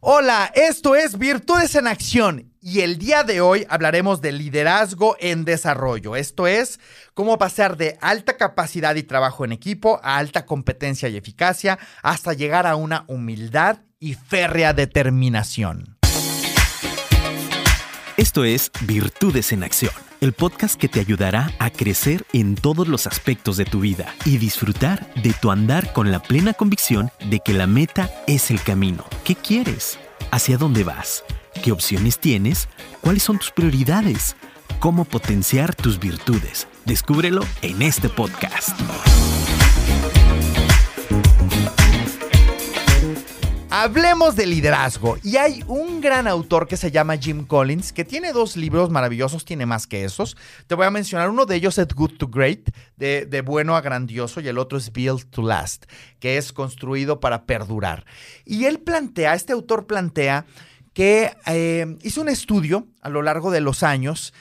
Hola, esto es Virtudes en Acción y el día de hoy hablaremos de liderazgo en desarrollo. Esto es cómo pasar de alta capacidad y trabajo en equipo a alta competencia y eficacia hasta llegar a una humildad y férrea determinación. Esto es Virtudes en Acción, el podcast que te ayudará a crecer en todos los aspectos de tu vida y disfrutar de tu andar con la plena convicción de que la meta es el camino. ¿Qué quieres? ¿Hacia dónde vas? ¿Qué opciones tienes? ¿Cuáles son tus prioridades? ¿Cómo potenciar tus virtudes? Descúbrelo en este podcast. Hablemos de liderazgo. Y hay un gran autor que se llama Jim Collins, que tiene dos libros maravillosos, tiene más que esos. Te voy a mencionar, uno de ellos es Good to Great, de, bueno a grandioso, y el otro es Build to Last, que es construido para perdurar. Y él plantea, este autor plantea que eh, hizo un estudio a lo largo de los años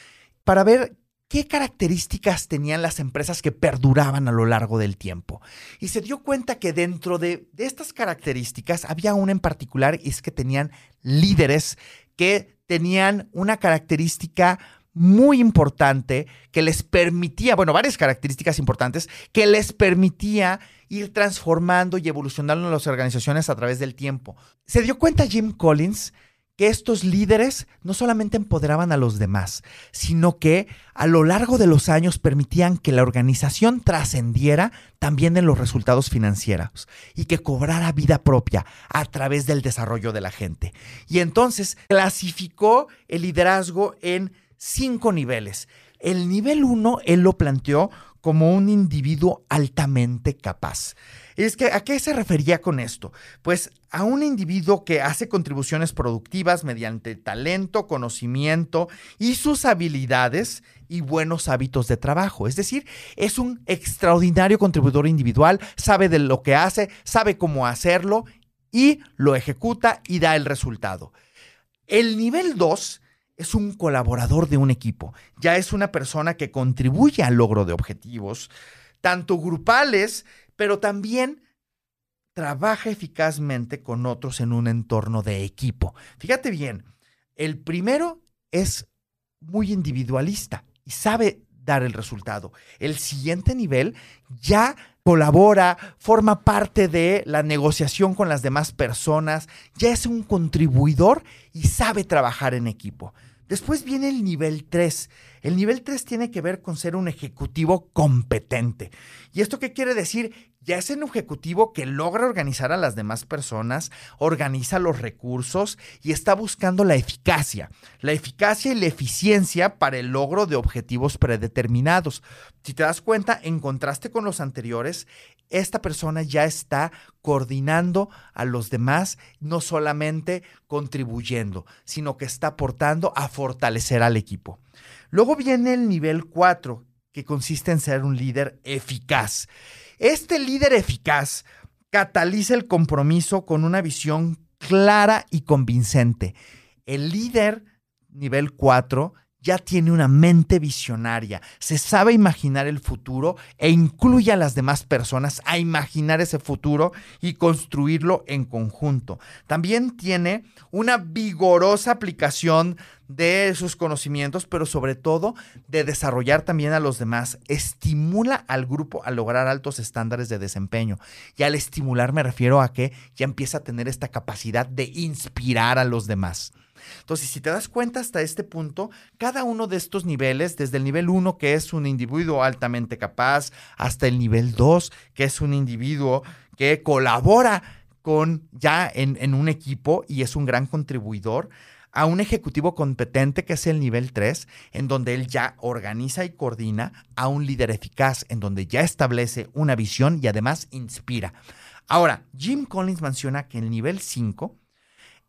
para ver qué características tenían las empresas que perduraban a lo largo del tiempo. Y se dio cuenta que dentro de, estas características había una en particular y es que tenían líderes que tenían una característica muy importante que les permitía, bueno, varias características importantes que les permitía ir transformando y evolucionando las organizaciones a través del tiempo. Se dio cuenta Jim Collins que estos líderes no solamente empoderaban a los demás, sino que a lo largo de los años permitían que la organización trascendiera también en los resultados financieros y que cobrara vida propia a través del desarrollo de la gente. Y entonces clasificó el liderazgo en cinco niveles. El nivel uno, él lo planteó como un individuo altamente capaz. es que, ¿a qué se refería con esto? Pues a un individuo que hace contribuciones productivas mediante talento, conocimiento y sus habilidades y buenos hábitos de trabajo. Es decir, es un extraordinario contribuidor individual, sabe de lo que hace, sabe cómo hacerlo y lo ejecuta y da el resultado. El nivel 2 es un colaborador de un equipo, ya es una persona que contribuye al logro de objetivos, tanto grupales, pero también trabaja eficazmente con otros en un entorno de equipo. Fíjate bien, el primero es muy individualista y sabe dar el resultado. El siguiente nivel ya colabora, forma parte de la negociación con las demás personas, ya es un contribuidor y sabe trabajar en equipo. Después viene el nivel 3. El nivel 3 tiene que ver con ser un ejecutivo competente. ¿Y esto qué quiere decir? Ya es un ejecutivo que logra organizar a las demás personas, organiza los recursos y está buscando la eficacia. La eficacia y la eficiencia para el logro de objetivos predeterminados. Si te das cuenta, en contraste con los anteriores, esta persona ya está coordinando a los demás, no solamente contribuyendo, sino que está aportando a fortalecer al equipo. Luego viene el nivel 4, que consiste en ser un líder eficaz. Este líder eficaz cataliza el compromiso con una visión clara y convincente. El líder nivel 4 ya tiene una mente visionaria, se sabe imaginar el futuro e incluye a las demás personas a imaginar ese futuro y construirlo en conjunto. También tiene una vigorosa aplicación de sus conocimientos, pero sobre todo de desarrollar también a los demás. Estimula al grupo a lograr altos estándares de desempeño. Y al estimular me refiero a que ya empieza a tener esta capacidad de inspirar a los demás. Entonces, si te das cuenta hasta este punto, cada uno de estos niveles, desde el nivel 1, que es un individuo altamente capaz, hasta el nivel 2, que es un individuo que colabora con ya en, en un equipo y es un gran contribuidor, a un ejecutivo competente que es el nivel 3, en donde él ya organiza y coordina, a un líder eficaz, en donde ya establece una visión y además inspira. Ahora, Jim Collins menciona que el nivel 5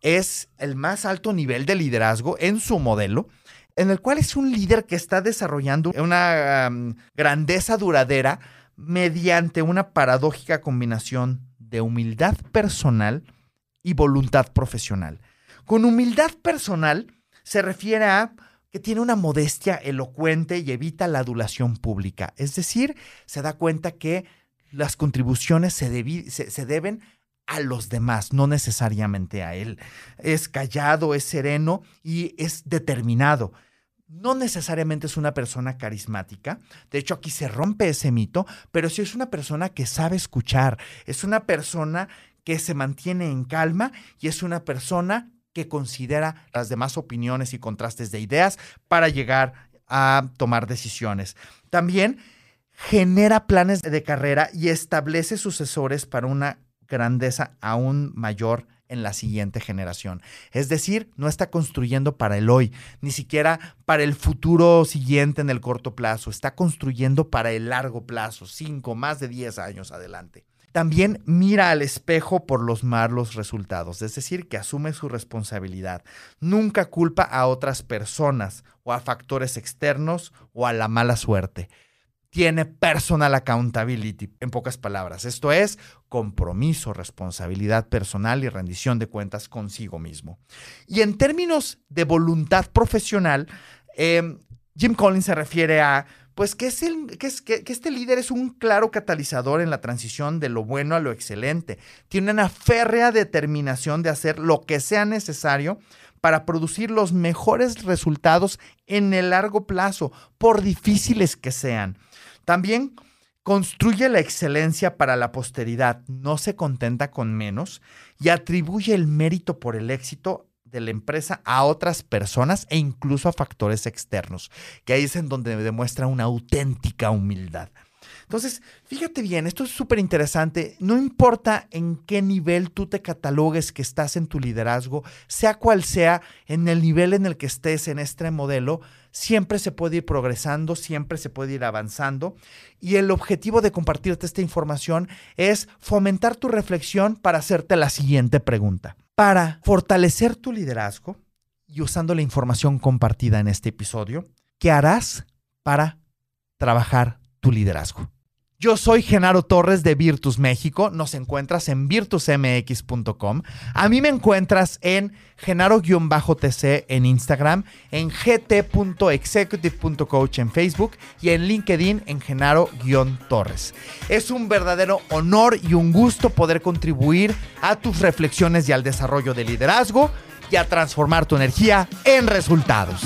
es el más alto nivel de liderazgo en su modelo, en el cual es un líder que está desarrollando una grandeza duradera mediante una paradójica combinación de humildad personal y voluntad profesional. Con humildad personal se refiere a que tiene una modestia elocuente y evita la adulación pública. Es decir, se da cuenta que las contribuciones se, deben a los demás, no necesariamente a él. Es callado, es sereno y es determinado. No necesariamente es una persona carismática, de hecho aquí se rompe ese mito, pero sí es una persona que sabe escuchar, es una persona que se mantiene en calma y es una persona que considera las demás opiniones y contrastes de ideas para llegar a tomar decisiones. También genera planes de carrera y establece sucesores para una grandeza aún mayor en la siguiente generación. Es decir, no está construyendo para el hoy, ni siquiera para el futuro siguiente en el corto plazo, está construyendo para el largo plazo, cinco, más de 10 años adelante. También mira al espejo por los malos resultados, es decir, que asume su responsabilidad. Nunca culpa a otras personas o a factores externos o a la mala suerte tiene personal accountability, en pocas palabras. Esto es compromiso, responsabilidad personal y rendición de cuentas consigo mismo. Y en términos de voluntad profesional, em, Jim Collins se refiere a pues que, es el, que, es, que, este líder es un claro catalizador en la transición de lo bueno a lo excelente. Tiene una férrea determinación de hacer lo que sea necesario para producir los mejores resultados en el largo plazo, por difíciles que sean. También construye la excelencia para la posteridad, no se contenta con menos y atribuye el mérito por el éxito de la empresa a otras personas e incluso a factores externos, que ahí es en donde demuestra una auténtica humildad. Entonces, fíjate bien, esto es súper interesante. No importa en qué nivel tú te catalogues que estás en tu liderazgo, sea cual sea, en el nivel en el que estés en este modelo, siempre se puede ir progresando, siempre se puede ir avanzando. Y el objetivo de compartirte esta información es fomentar tu reflexión para hacerte la siguiente pregunta. Para fortalecer tu liderazgo y usando la información compartida en este episodio, ¿qué harás para trabajar tu liderazgo? Yo soy Genaro Torres de Virtus México. Nos encuentras en virtusmx.com. A mí me encuentras en genaro-tc en Instagram, en gt.executive.coach en Facebook y en LinkedIn en genaro-torres. Es un verdadero honor y un gusto poder contribuir a tus reflexiones y al desarrollo de liderazgo y a transformar tu energía en resultados.